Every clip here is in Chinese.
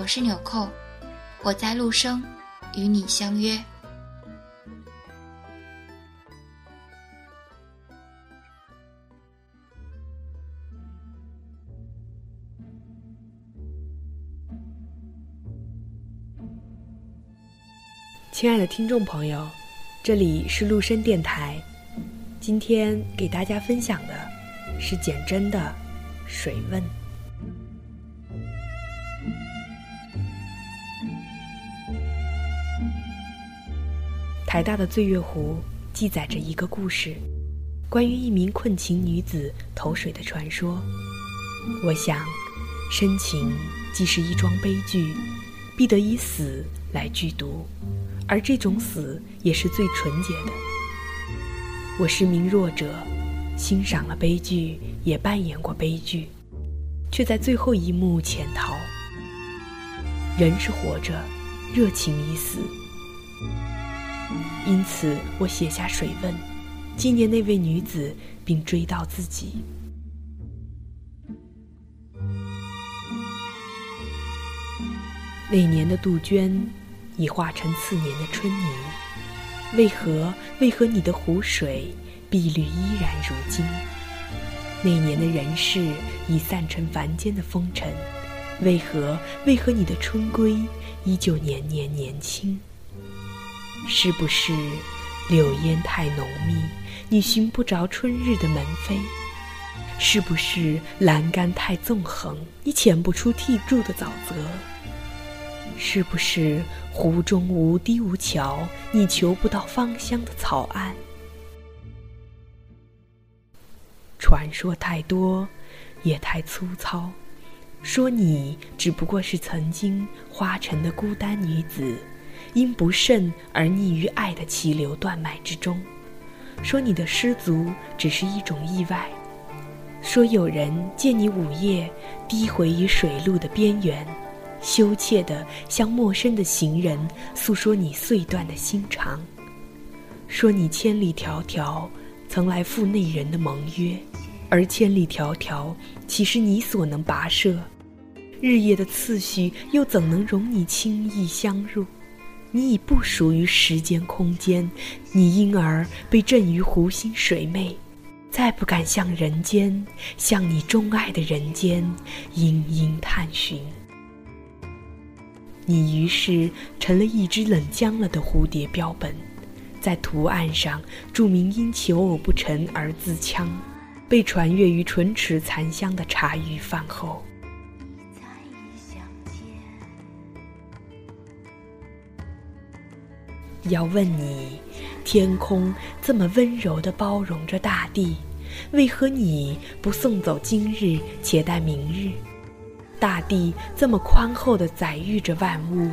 我是纽扣，我在陆生与你相约。亲爱的听众朋友，这里是陆生电台，今天给大家分享的是简真的《水问》。台大的醉月湖记载着一个故事，关于一名困情女子投水的传说。我想，深情既是一桩悲剧，必得以死来剧毒，而这种死也是最纯洁的。我是名弱者，欣赏了悲剧，也扮演过悲剧，却在最后一幕潜逃。人是活着，热情已死。因此，我写下水问，纪念那位女子，并追悼自己。那年的杜鹃，已化成次年的春泥。为何？为何你的湖水碧绿依然如今？那年的人世，已散成凡间的风尘。为何？为何你的春归，依旧年年年轻？是不是柳烟太浓密，你寻不着春日的门扉？是不是栏杆太纵横，你潜不出替柱的沼泽？是不是湖中无堤无桥，你求不到芳香的草岸？传说太多，也太粗糙，说你只不过是曾经花城的孤单女子。因不慎而溺于爱的气流断脉之中，说你的失足只是一种意外，说有人见你午夜低回于水路的边缘，羞怯地向陌生的行人诉说你碎断的心肠，说你千里迢迢曾来赴那人的盟约，而千里迢迢岂是你所能跋涉？日夜的次序又怎能容你轻易相入？你已不属于时间空间，你因而被震于湖心水湄，再不敢向人间，向你钟爱的人间，殷殷探寻。你于是成了一只冷僵了的蝴蝶标本，在图案上注明因求偶不成而自戕，被传阅于唇齿残香的茶余饭后。要问你，天空这么温柔地包容着大地，为何你不送走今日，且待明日？大地这么宽厚地载育着万物，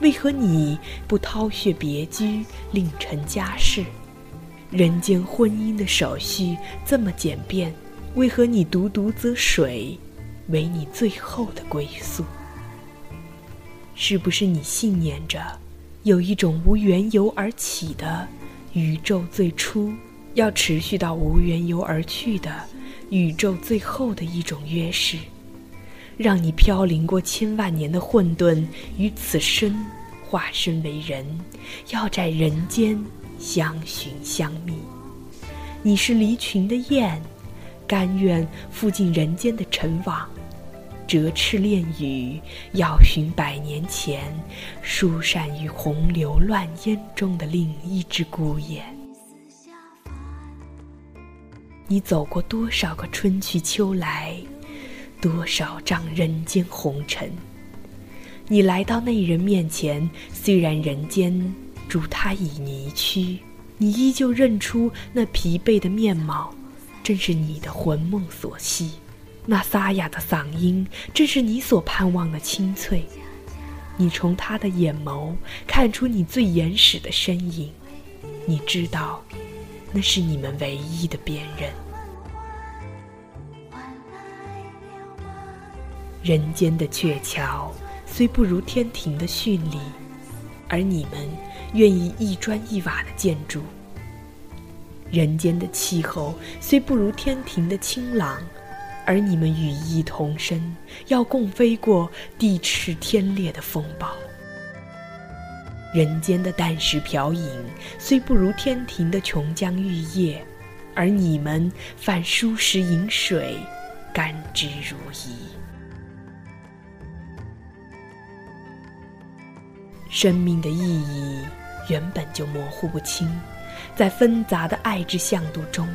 为何你不掏穴别居，另成家室？人间婚姻的手续这么简便，为何你独独择水，为你最后的归宿？是不是你信念着？有一种无缘由而起的宇宙最初，要持续到无缘由而去的宇宙最后的一种约誓，让你飘零过千万年的混沌与此生化身为人，要在人间相寻相觅。你是离群的雁，甘愿负尽人间的尘网，折翅恋语，要寻百年前疏散于洪流乱烟中的另一只孤雁。你走过多少个春去秋来，多少丈人间红尘？你来到那人面前，虽然人间助他已离去，你依旧认出那疲惫的面貌，正是你的魂梦所系；那沙哑的嗓音，正是你所盼望的清脆。你从他的眼眸看出你最原始的身影，你知道。那是你们唯一的辨认。人间的鹊桥虽不如天庭的绚丽，而你们愿意一砖一瓦的建筑；人间的气候虽不如天庭的清朗，而你们羽翼同身，要共飞过地咫天裂的风暴。人间的淡食瓢饮虽不如天庭的琼浆玉液，而你们泛舒食饮水，甘之如饴。生命的意义原本就模糊不清，在纷杂的爱之向度中，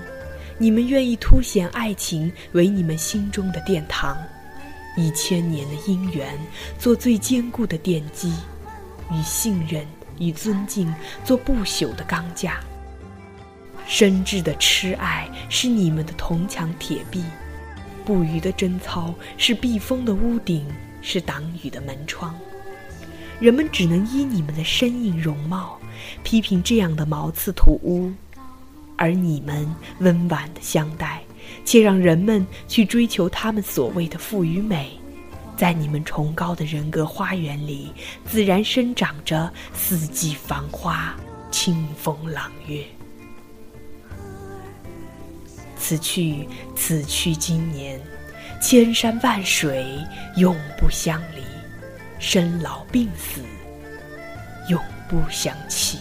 你们愿意凸显爱情为你们心中的殿堂，以千年的姻缘做最坚固的奠基。与信任与尊敬做不朽的钢架，深挚的痴爱是你们的铜墙铁壁，不渝的贞操是避风的屋顶，是挡雨的门窗。人们只能依你们的身影容貌批评这样的茅刺土屋，而你们温婉的相待，且让人们去追求他们所谓的富与美。在你们崇高的人格花园里，自然生长着四季繁花、清风朗月。此去，此去经年，千山万水永不相离，生老病死永不相弃。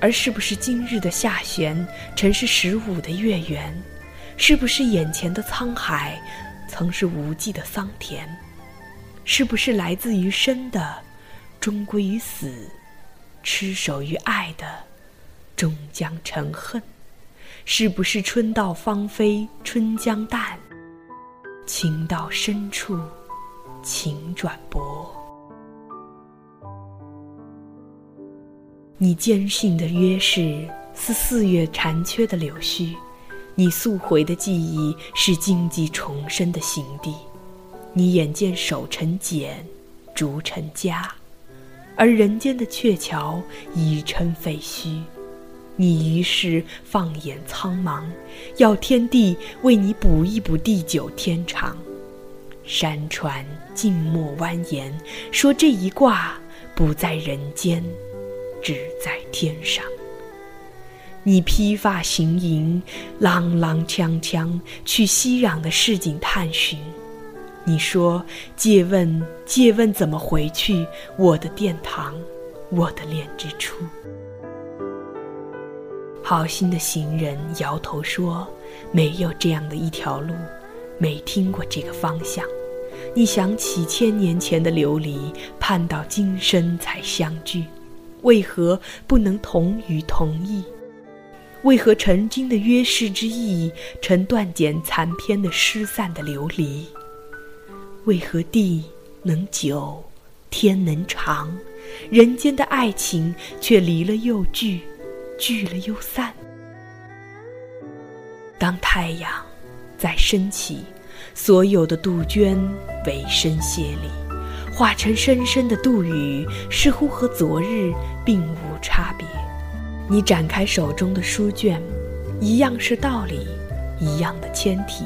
而是不是今日的下弦，曾是十五的月圆？是不是眼前的沧海，曾是无际的桑田？是不是来自于生的，终归于死；痴守于爱的，终将成恨？是不是春到芳菲，春将淡？情到深处，情转薄。你坚信的约誓，似四月残缺的柳絮。你溯回的记忆是荆棘重生的行地，你眼见守成茧，逐成家，而人间的鹊桥已成废墟。你于是放眼苍茫，要天地为你补一补地久天长。山川静默蜿蜒，说这一卦不在人间，只在天上。你披发行吟，踉踉跄跄去熙攘的市井探寻。你说：“借问，借问怎么回去？我的殿堂，我的恋之处。”好心的行人摇头说：“没有这样的一条路，没听过这个方向。”你想起千年前的流离，盼到今生才相聚，为何不能同语同义？为何曾经的约誓之意，成断简残篇的失散的流离？为何地能久，天能长，人间的爱情却离了又聚，聚了又散？当太阳再升起，所有的杜鹃委身谢礼，化成深深的杜宇，似乎和昨日并无差别。你展开手中的书卷，一样是道理，一样的铅体，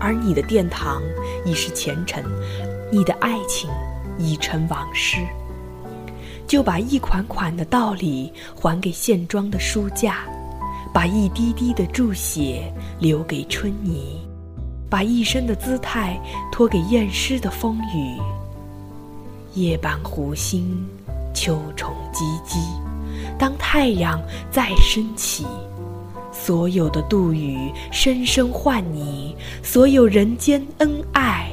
而你的殿堂已是前尘，你的爱情已成往事。就把一款款的道理还给现装的书架，把一滴滴的注血留给春泥，把一生的姿态托给验尸的风雨。夜半湖心，秋虫唧唧。当太阳再升起，所有的杜宇深深唤你，所有人间恩爱，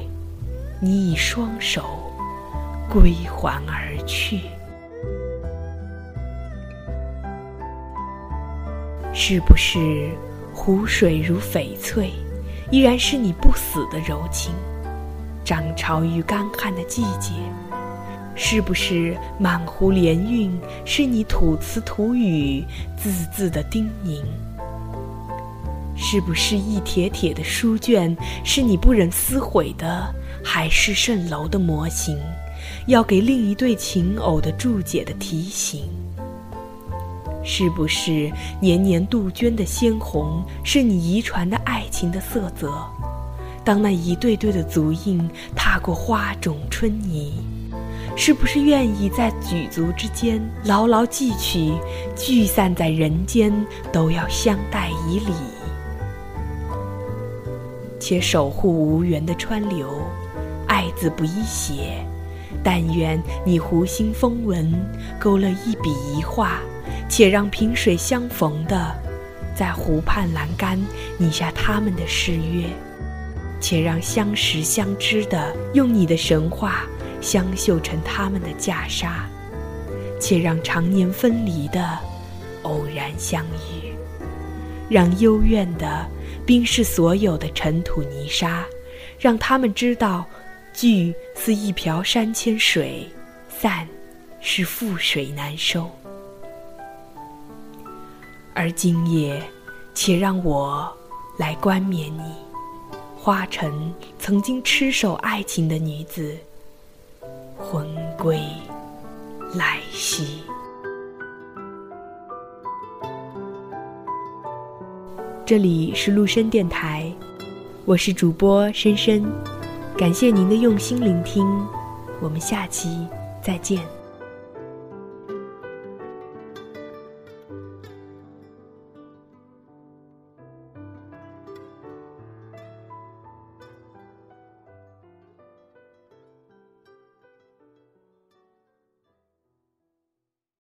你以双手归还而去。是不是湖水如翡翠，依然是你不死的柔情？涨潮于干旱的季节，是不是满湖莲韵，是你吐词吐语，字字的叮咛？是不是一帖帖的书卷，是你不忍撕毁的海市蜃楼的模型，要给另一对情偶的注解的提醒？是不是年年杜鹃的鲜红，是你遗传的爱情的色泽？当那一对对的足印踏过花种春泥，是不是愿意在举足之间牢牢记取？聚散在人间，都要相待以礼。且守护无缘的川流，爱字不易写，但愿你湖心风纹勾勒一笔一画。且让萍水相逢的，在湖畔栏杆拟下他们的誓约；且让相识相知的，用你的神话相绣成他们的袈裟；且让常年分离的，偶然相遇；让幽怨的冰释所有的尘土泥沙；让他们知道，聚似一瓢山千水，散是覆水难收。而今夜，且让我来冠冕你，花城曾经痴守爱情的女子，魂归来兮。这里是陆深电台，我是主播深深，感谢您的用心聆听，我们下期再见。